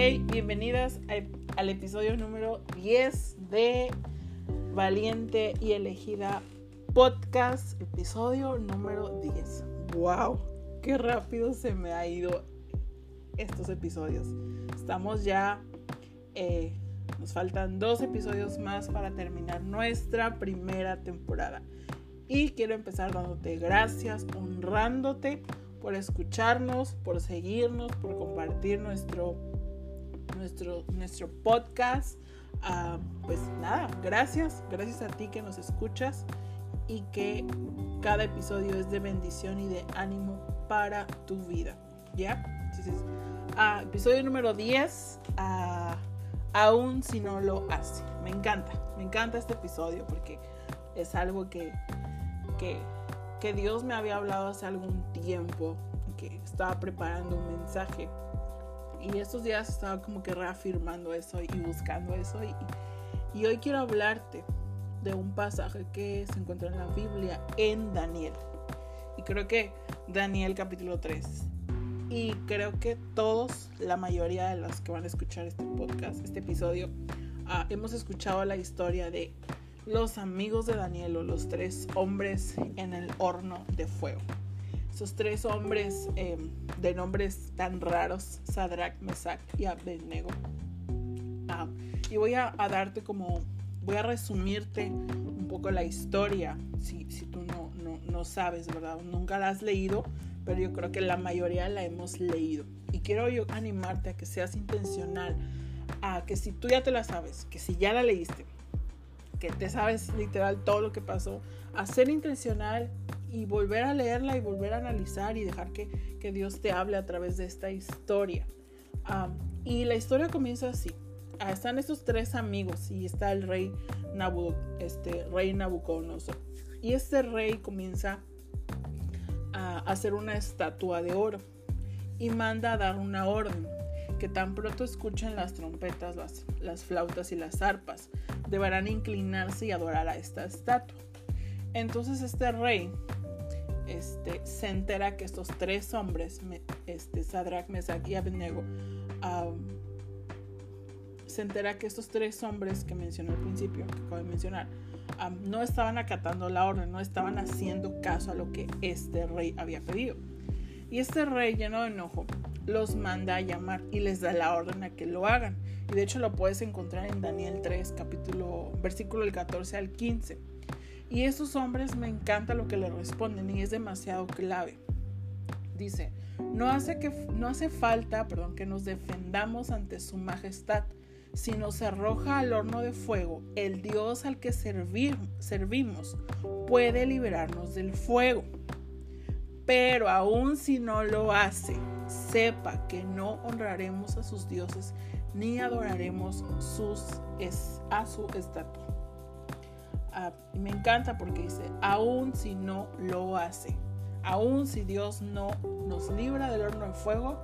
Bienvenidas al episodio número 10 de Valiente y Elegida Podcast, episodio número 10. ¡Wow! ¡Qué rápido se me ha ido estos episodios! Estamos ya, eh, nos faltan dos episodios más para terminar nuestra primera temporada. Y quiero empezar dándote gracias, honrándote por escucharnos, por seguirnos, por compartir nuestro nuestro, nuestro podcast. Ah, pues nada, gracias, gracias a ti que nos escuchas y que cada episodio es de bendición y de ánimo para tu vida. ¿Ya? Ah, episodio número 10, ah, aún si no lo hace. Me encanta, me encanta este episodio porque es algo que, que, que Dios me había hablado hace algún tiempo, que estaba preparando un mensaje y estos días estaba como que reafirmando eso y buscando eso. Y, hoy quiero hablarte de un pasaje que se encuentra en la Biblia en Daniel. Y creo que Daniel capítulo 3. Y creo que todos, la mayoría de los que van a escuchar este podcast, este episodio, ah, hemos escuchado la historia de los amigos de Daniel o los tres hombres en el horno de fuego. Esos tres hombres em, de nombres tan raros, Sadrach, Mesach y Abednego. Ah, y voy a, darte como, voy a resumirte un poco la historia, si, si tú no, no, no sabes, ¿verdad? Nunca la has leído, pero yo creo que la mayoría la hemos leído. Y quiero yo animarte a que seas intencional, a que si tú ya te la sabes, que si ya la leíste, que te sabes literal todo lo que pasó, a ser intencional y volver a leerla y volver a analizar y dejar que, Dios te hable a través de esta historia. y la historia comienza así. Ah, están estos tres amigos y está el rey, Nabu, este, rey Nabucodonosor. Y este rey comienza a hacer una estatua de oro y manda a dar una orden que tan pronto escuchen las trompetas, las, las flautas y las arpas, deberán inclinarse y adorar a esta estatua. Entonces este rey este, se entera que estos tres hombres, este, Sadrach, Mesach y Abednego, se entera que estos tres hombres que mencionó al principio, que acabo de mencionar, no estaban acatando la orden, no estaban haciendo caso a lo que este rey había pedido. Y este rey, lleno de enojo, los manda a llamar y les da la orden a que lo hagan. Y de hecho lo puedes encontrar en Daniel 3, capítulo, versículo del 14 al 15. Y esos hombres me encanta lo que le responden y es demasiado clave. Dice, no hace, que, no hace falta perdón, que nos defendamos ante su majestad. Si nos arroja al horno de fuego, el Dios al que servimos puede liberarnos del fuego. Pero aun si no lo hace, sepa que no honraremos a sus dioses ni adoraremos sus, a su estatua me encanta porque dice, aún si no lo hace, aún si Dios no nos libra del horno de fuego,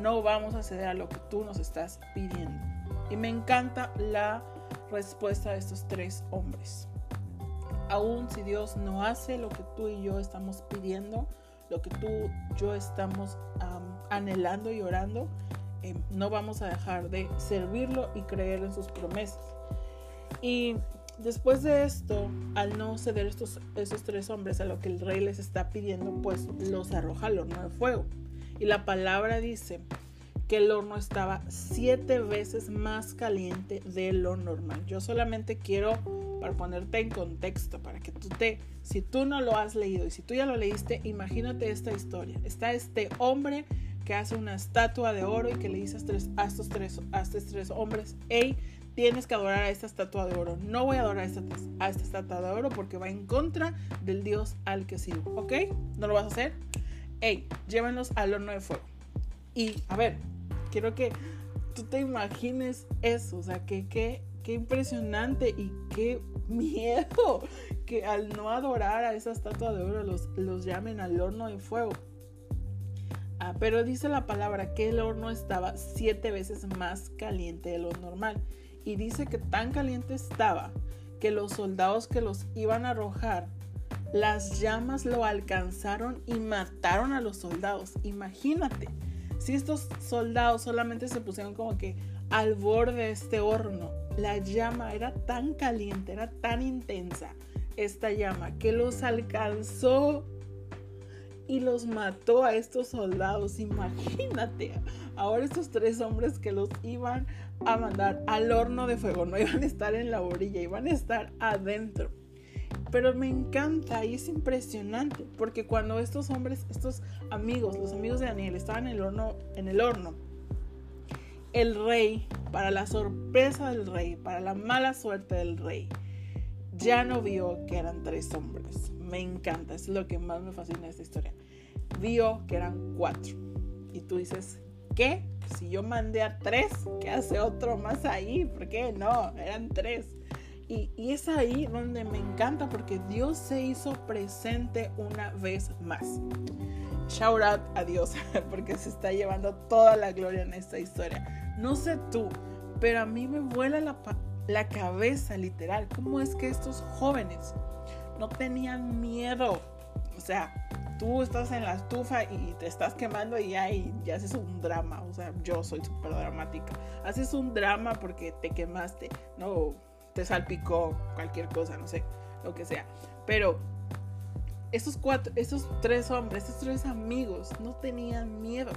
no vamos a ceder a lo que tú nos estás pidiendo. Y me encanta la respuesta de estos tres hombres. Aún si Dios no hace lo que tú y yo estamos pidiendo, lo que tú yo estamos anhelando y orando, em, no vamos a dejar de servirlo y creer en sus promesas. Y Después de esto, al no ceder estos, esos tres hombres a lo que el rey les está pidiendo, pues los arroja al horno de fuego. Y la palabra dice que el horno estaba siete veces más caliente de lo normal. Yo solamente quiero, para ponerte en contexto, para que tú te, si tú no lo has leído y si tú ya lo leíste, imagínate esta historia. Está este hombre que hace una estatua de oro y que le dice a estos tres, a tres hombres, hey, tienes que adorar a esta estatua de oro. No voy a adorar a esta, a esta estatua de oro porque va en contra del Dios al que sirvo. ¿Ok? ¿No lo vas a hacer? Ey, llévenlos al horno de fuego. Y a ver, quiero que tú te imagines eso. O sea, que qué impresionante y qué miedo que al no adorar a esa estatua de oro los, los llamen al horno de fuego. Ah, pero dice la palabra que el horno estaba siete veces más caliente de lo normal y dice que tan caliente estaba que los soldados que los iban a arrojar, las llamas lo alcanzaron y mataron a los soldados. Imagínate, Si estos soldados solamente se pusieron como que al borde de este horno, la llama era tan caliente, era tan intensa esta llama que los alcanzó y los mató a estos soldados. Imagínate, ahora estos tres hombres que los iban a mandar al horno de fuego, no iban a estar en la orilla, iban a estar adentro. Pero me encanta y es impresionante porque cuando estos hombres, estos amigos, los amigos de Daniel estaban en el horno, en el horno, el rey, para la sorpresa del rey, para la mala suerte del rey, ya no vio que eran tres hombres. Me encanta, es lo que más me fascina esta historia. Vio que eran cuatro. Y tú dices, ¿qué? Si yo mandé a tres, ¿qué hace otro más ahí? ¿Por qué? No, eran tres. Y, y, es ahí donde me encanta porque Dios se hizo presente una vez más. Shout out a Dios porque se está llevando toda la gloria en esta historia. No sé tú, pero a mí me vuela la, la cabeza literal. ¿Cómo es que estos jóvenes no tenían miedo? O sea, tú estás en la estufa y te estás quemando y ya, y ya haces un drama. O sea, yo soy súper dramática. Haces un drama porque te quemaste, no, te salpicó cualquier cosa, no sé, lo que sea. Pero esos cuatro, esos tres hombres, esos tres amigos no tenían miedo.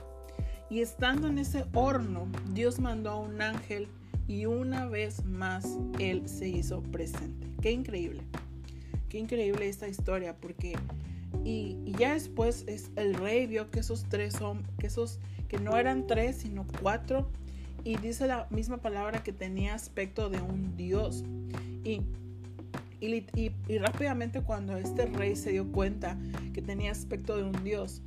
Y estando en ese horno, Dios mandó a un ángel y una vez más Él se hizo presente. Qué increíble. Qué increíble esta historia porque y, ya después es, el rey vio que esos tres son, que esos, que no eran tres, sino cuatro. Y dice la misma palabra que tenía aspecto de un dios. Y, y, y rápidamente cuando este rey se dio cuenta que tenía aspecto de un dios,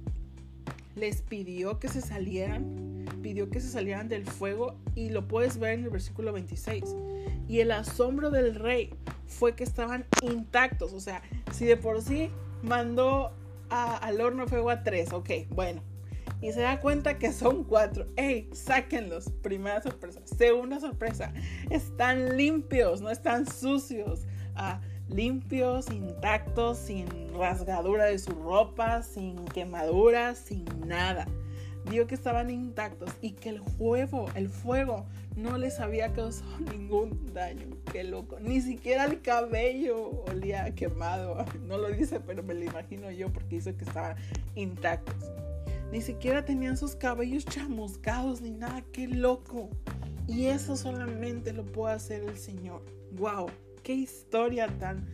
les pidió que se salieran, pidió que se salieran del fuego y lo puedes ver en el versículo 26. Y el asombro del rey fue que estaban intactos, o sea, si de por sí mandó al horno fuego a tres, ok, bueno. Y se da cuenta que son cuatro. ¡Ey! Sáquenlos. Primera sorpresa. Segunda sorpresa. Están limpios, no están sucios. Ah, limpios, intactos, sin rasgadura de su ropa, sin quemaduras, sin nada. Vio que estaban intactos y que el fuego, el fuego no les había causado ningún daño. Qué loco. Ni siquiera el cabello olía quemado. No lo dice, pero me lo imagino yo porque dice que estaban intactos. Ni siquiera tenían sus cabellos chamuscados ni nada. Qué loco. Y eso solamente lo puede hacer el Señor. ¡Wow! qué historia tan,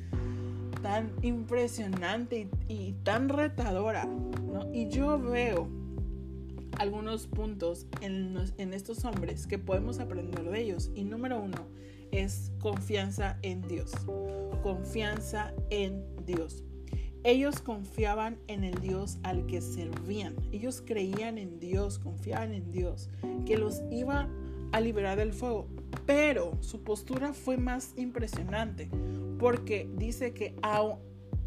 tan impresionante y, tan retadora. Y yo veo algunos puntos en, estos hombres que podemos aprender de ellos. Y número uno es confianza en Dios. Confianza en Dios. Ellos confiaban en el Dios al que servían. Ellos creían en Dios, confiaban en Dios, que los iba a liberar del fuego. Pero su postura fue más impresionante porque dice que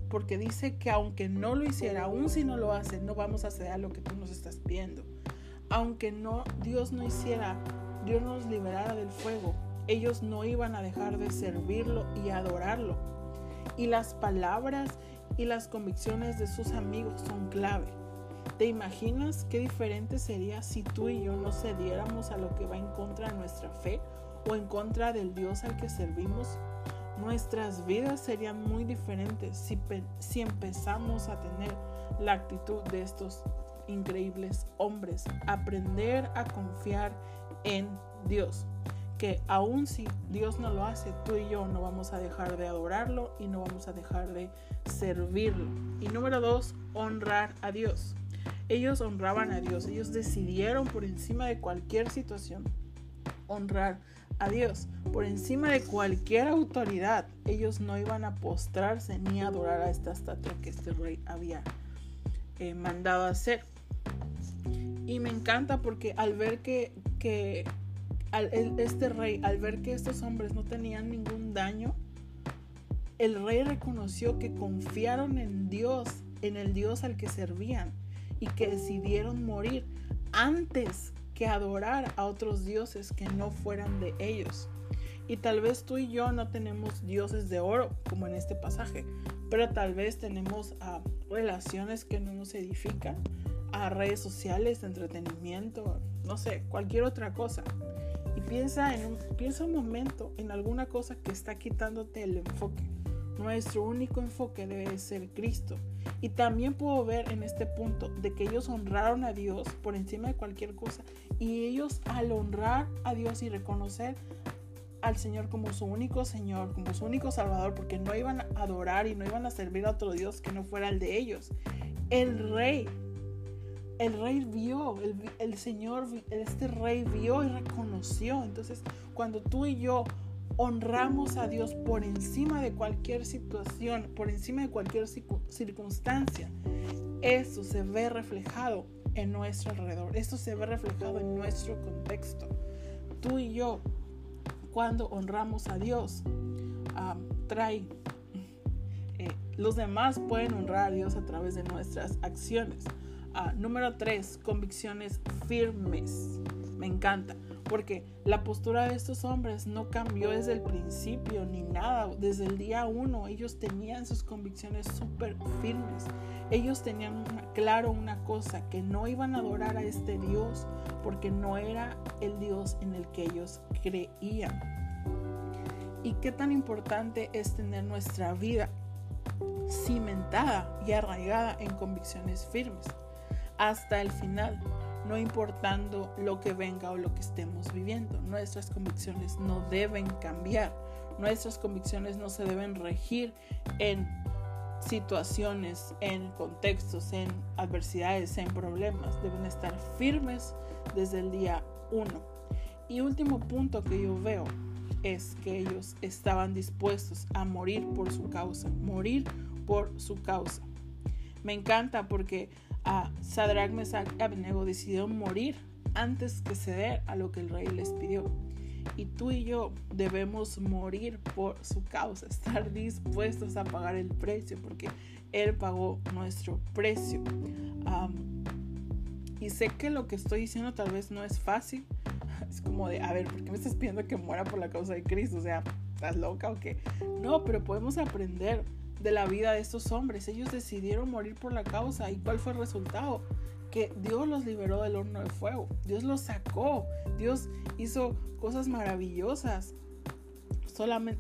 porque dice que aunque no lo hiciera, aún si no lo hace, no vamos a hacer lo que tú nos estás pidiendo. Aunque no Dios no hiciera, Dios nos liberara del fuego, ellos no iban a dejar de servirlo y adorarlo. Y las palabras y las convicciones de sus amigos son clave. ¿Te imaginas qué diferente sería si tú y yo no cediéramos a lo que va en contra de nuestra fe o en contra del Dios al que servimos? Nuestras vidas serían muy diferentes si, si empezamos a tener la actitud de estos increíbles hombres. Aprender a confiar en Dios. Que aun si Dios no lo hace, tú y yo no vamos a dejar de adorarlo y no vamos a dejar de servirlo. Y número dos, honrar a Dios. Ellos honraban a Dios, ellos decidieron por encima de cualquier situación honrar a Dios. Por encima de cualquier autoridad, ellos no iban a postrarse ni a adorar a esta estatua que este rey había eh, mandado hacer. Y me encanta porque al ver que, que este rey, al ver que estos hombres no tenían ningún daño, el rey reconoció que confiaron en Dios, en el Dios al que servían y que decidieron morir antes que adorar a otros dioses que no fueran de ellos. Y tal vez tú y yo no tenemos dioses de oro, como en este pasaje, pero tal vez tenemos ah, relaciones que no nos edifican, a redes sociales, entretenimiento, no sé, cualquier otra cosa. Y piensa, en un, piensa un momento en alguna cosa que está quitándote el enfoque. Nuestro único enfoque debe ser Cristo. Y también puedo ver en este punto de que ellos honraron a Dios por encima de cualquier cosa. Y ellos al honrar a Dios y reconocer al Señor como su único Señor, como su único Salvador, porque no iban a adorar y no iban a servir a otro Dios que no fuera el de ellos. El rey, el rey vio, el, Señor, este rey vio y reconoció. Entonces, cuando tú y yo honramos a Dios por encima de cualquier situación, por encima de cualquier circunstancia, eso se ve reflejado en nuestro alrededor, esto se ve reflejado en nuestro contexto. Tú y yo, cuando honramos a Dios, trae... Eh, los demás pueden honrar a Dios a través de nuestras acciones. Ah, número tres, convicciones firmes. Me encanta porque la postura de estos hombres no cambió desde el principio ni nada. Desde el día uno ellos tenían sus convicciones súper firmes. Ellos tenían claro una cosa, que no iban a adorar a este Dios porque no era el Dios en el que ellos creían. Y qué tan importante es tener nuestra vida cimentada y arraigada en convicciones firmes hasta el final no importando lo que venga o lo que estemos viviendo. Nuestras convicciones no deben cambiar. Nuestras convicciones no se deben regir en situaciones, en contextos, en adversidades, en problemas. Deben estar firmes desde el día uno. Y último punto que yo veo es que ellos estaban dispuestos a morir por su causa, morir por su causa. Me encanta porque a Sadrach, Mesach y Abednego morir antes que ceder a lo que el rey les pidió. Y tú y yo debemos morir por su causa, estar dispuestos a pagar el precio, porque Él pagó nuestro precio. y sé que lo que estoy diciendo tal vez no es fácil. Es como de, a ver, ¿por qué me estás pidiendo que muera por la causa de Cristo? O sea, ¿estás loca o qué? No, pero podemos aprender de la vida de estos hombres. Ellos decidieron morir por la causa. ¿Y cuál fue el resultado? Que Dios los liberó del horno de fuego. Dios los sacó. Dios hizo cosas maravillosas.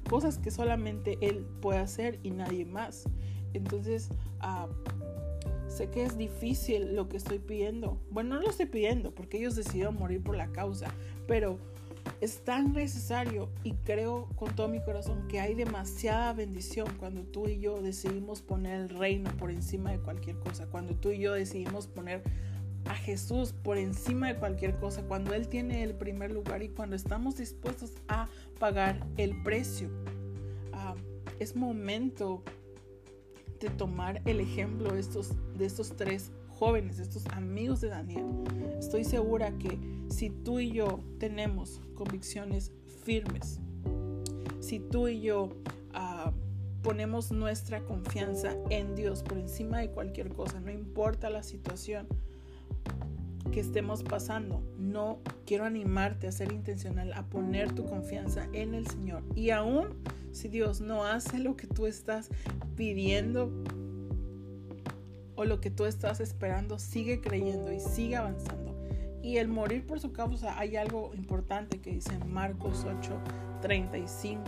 Cosas que solamente Él puede hacer y nadie más. Entonces, ah, sé que es difícil lo que estoy pidiendo. Bueno, no lo estoy pidiendo porque ellos decidieron morir por la causa. Pero es tan necesario y creo con todo mi corazón que hay demasiada bendición cuando tú y yo decidimos poner el reino por encima de cualquier cosa, cuando tú y yo decidimos poner a Jesús por encima de cualquier cosa, cuando Él tiene el primer lugar y cuando estamos dispuestos a pagar el precio. Ah, es momento de tomar el ejemplo de estos, de estos tres jóvenes, estos amigos de Daniel, estoy segura que si tú y yo tenemos convicciones firmes, si tú y yo ah, ponemos nuestra confianza en Dios por encima de cualquier cosa, no importa la situación que estemos pasando, no quiero animarte a ser intencional, a poner tu confianza en el Señor. Y aún si Dios no hace lo que tú estás pidiendo, o lo que tú estás esperando, sigue creyendo y sigue avanzando. Y el morir por su causa, hay algo importante que dice en Marcos 8, 35.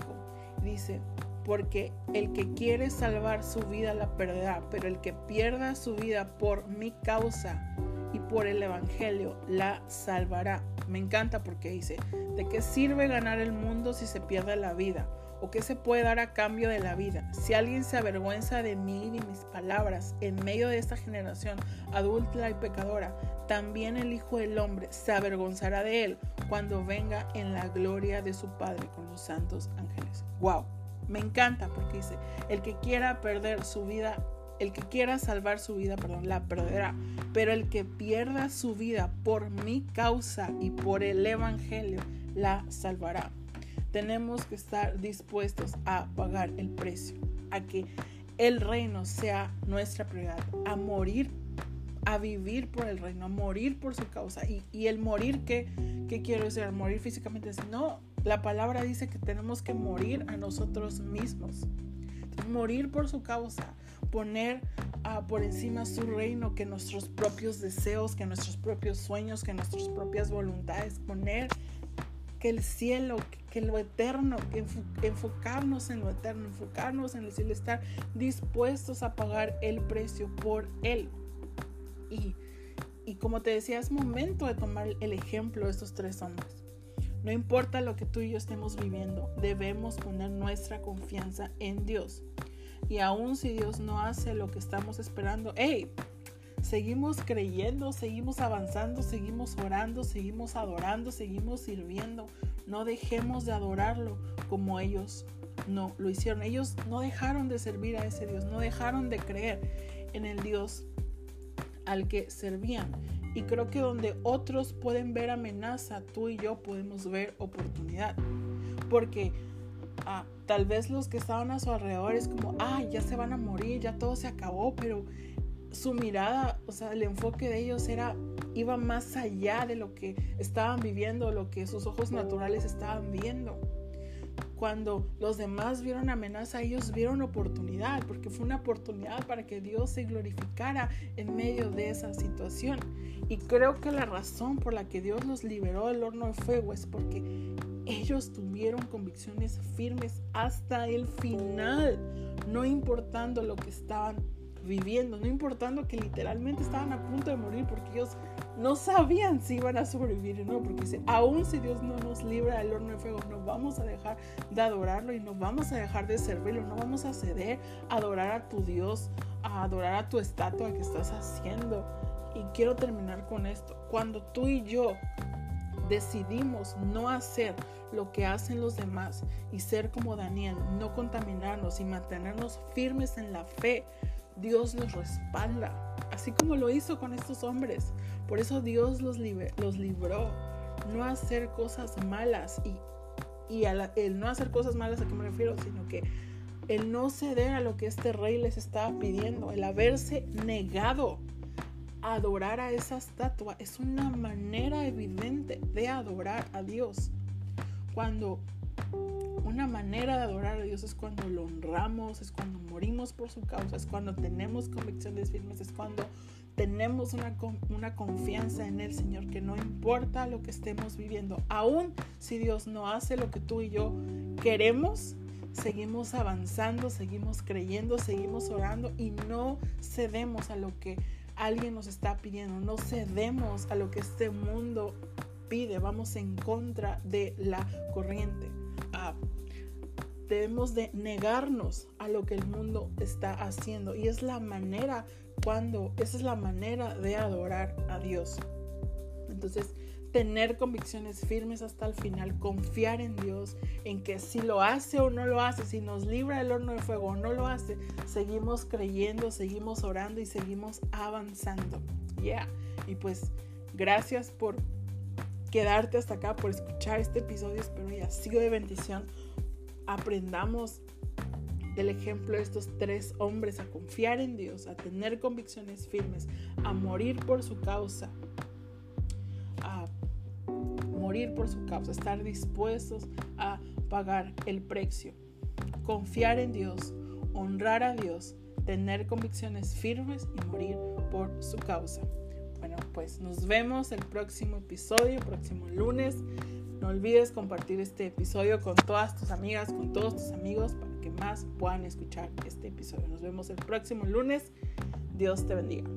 Dice, porque el que quiere salvar su vida la perderá, pero el que pierda su vida por mi causa y por el Evangelio la salvará. Me encanta porque dice, ¿de qué sirve ganar el mundo si se pierde la vida? ¿O qué se puede dar a cambio de la vida? Si alguien se avergüenza de mí y de mis palabras en medio de esta generación adulta y pecadora, también el Hijo del Hombre se avergonzará de él cuando venga en la gloria de su Padre con los santos ángeles. ¡Wow! Me encanta porque dice, el que quiera perder su vida, el que quiera salvar su vida, perdón, la perderá. Pero el que pierda su vida por mi causa y por el Evangelio, la salvará tenemos que estar dispuestos a pagar el precio, a que el reino sea nuestra prioridad, a morir, a vivir por el reino, a morir por su causa. Y, el morir, ¿qué, ¿qué quiero decir? Morir físicamente. No, la palabra dice que tenemos que morir a nosotros mismos. morir por su causa, poner uh, por encima su reino que nuestros propios deseos, que nuestros propios sueños, que nuestras propias voluntades, poner que el cielo, que lo eterno, enfocarnos en lo eterno, enfocarnos en el cielo, estar dispuestos a pagar el precio por él. Y, y como te decía, es momento de tomar el ejemplo de estos tres hombres. No importa lo que tú y yo estemos viviendo, debemos poner nuestra confianza en Dios. Y aun si Dios no hace lo que estamos esperando, hey, seguimos creyendo, seguimos avanzando, seguimos orando, seguimos adorando, seguimos sirviendo. No dejemos de adorarlo como ellos no lo hicieron. Ellos no dejaron de servir a ese Dios, no dejaron de creer en el Dios al que servían. Y creo que donde otros pueden ver amenaza, tú y yo podemos ver oportunidad. Porque ah, tal vez los que estaban a su alrededor es como, ay, ya se van a morir, ya todo se acabó, pero su mirada, o sea, el enfoque de ellos era, iba más allá de lo que estaban viviendo, lo que sus ojos naturales estaban viendo cuando los demás vieron amenaza, ellos vieron oportunidad, porque fue una oportunidad para que Dios se glorificara en medio de esa situación. Y creo que la razón por la que Dios los liberó del horno de fuego es porque ellos tuvieron convicciones firmes hasta el final, no importando lo que estaban viviendo, no importando que literalmente estaban a punto de morir porque ellos no sabían si iban a sobrevivir o no, porque dice, aún si Dios no nos libra del horno de fuego, no vamos a dejar de adorarlo y no vamos a dejar de servirlo, no vamos a ceder a adorar a tu Dios, a adorar a tu estatua que estás haciendo. Y quiero terminar con esto. Cuando tú y yo decidimos no hacer lo que hacen los demás y ser como Daniel, no contaminarnos y mantenernos firmes en la fe, Dios los respalda, así como lo hizo con estos hombres. Por eso Dios los, los libró. No hacer cosas malas y, y el no hacer cosas malas a qué me refiero, sino que el no ceder a lo que este rey les estaba pidiendo, el haberse negado a adorar a esa estatua, es una manera evidente de adorar a Dios. Cuando una manera de adorar a Dios es cuando lo honramos, es cuando morimos por su causa, es cuando tenemos convicciones firmes, es cuando tenemos una, una confianza en el Señor, que no importa lo que estemos viviendo, aún si Dios no hace lo que tú y yo queremos, seguimos avanzando, seguimos creyendo, seguimos orando y no cedemos a lo que alguien nos está pidiendo, no cedemos a lo que este mundo pide, vamos en contra de la corriente. Debemos de negarnos a lo que el mundo está haciendo y es la manera cuando esa es la manera de adorar a Dios. Entonces, tener convicciones firmes hasta el final, confiar en Dios, en que si lo hace o no lo hace, si nos libra del horno de fuego o no lo hace, seguimos creyendo, seguimos orando y seguimos avanzando. Ya. Y pues gracias por quedarte hasta acá, por escuchar este episodio. Espero haya sido de bendición. Aprendamos del ejemplo de estos tres hombres a confiar en Dios, a tener convicciones firmes, a morir por su causa, a morir por su causa, estar dispuestos a pagar el precio, confiar en Dios, honrar a Dios, tener convicciones firmes y morir por su causa. Bueno, pues nos vemos el próximo episodio, próximo lunes. No olvides compartir este episodio con todas tus amigas, con todos tus amigos, para que más puedan escuchar este episodio. Nos vemos el próximo lunes. Dios te bendiga.